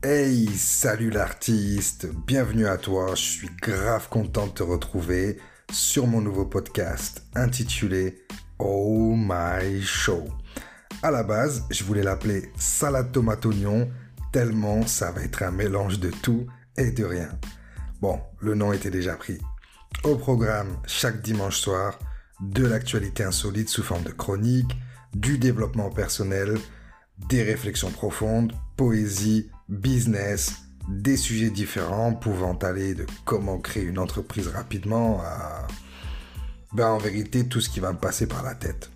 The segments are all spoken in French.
Hey, salut l'artiste, bienvenue à toi, je suis grave content de te retrouver sur mon nouveau podcast intitulé Oh My Show. À la base, je voulais l'appeler salade tomate oignon tellement ça va être un mélange de tout et de rien. Bon, le nom était déjà pris. Au programme, chaque dimanche soir, de l'actualité insolite sous forme de chronique, du développement personnel, des réflexions profondes, poésie, business, des sujets différents pouvant aller de comment créer une entreprise rapidement à... Ben en vérité tout ce qui va me passer par la tête.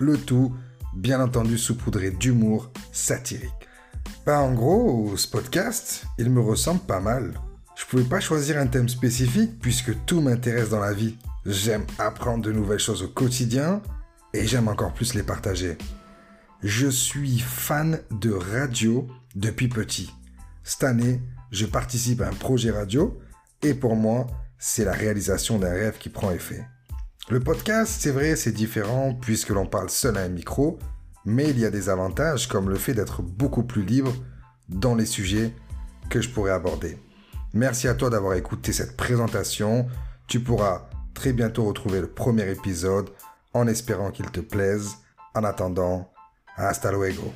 Le tout, bien entendu, saupoudré d'humour satirique. Ben en gros, ce podcast, il me ressemble pas mal. Je pouvais pas choisir un thème spécifique puisque tout m'intéresse dans la vie. J'aime apprendre de nouvelles choses au quotidien et j'aime encore plus les partager. Je suis fan de radio depuis petit. Cette année, je participe à un projet radio et pour moi, c'est la réalisation d'un rêve qui prend effet. Le podcast, c'est vrai, c'est différent puisque l'on parle seul à un micro, mais il y a des avantages comme le fait d'être beaucoup plus libre dans les sujets que je pourrais aborder. Merci à toi d'avoir écouté cette présentation. Tu pourras très bientôt retrouver le premier épisode en espérant qu'il te plaise. En attendant, hasta luego.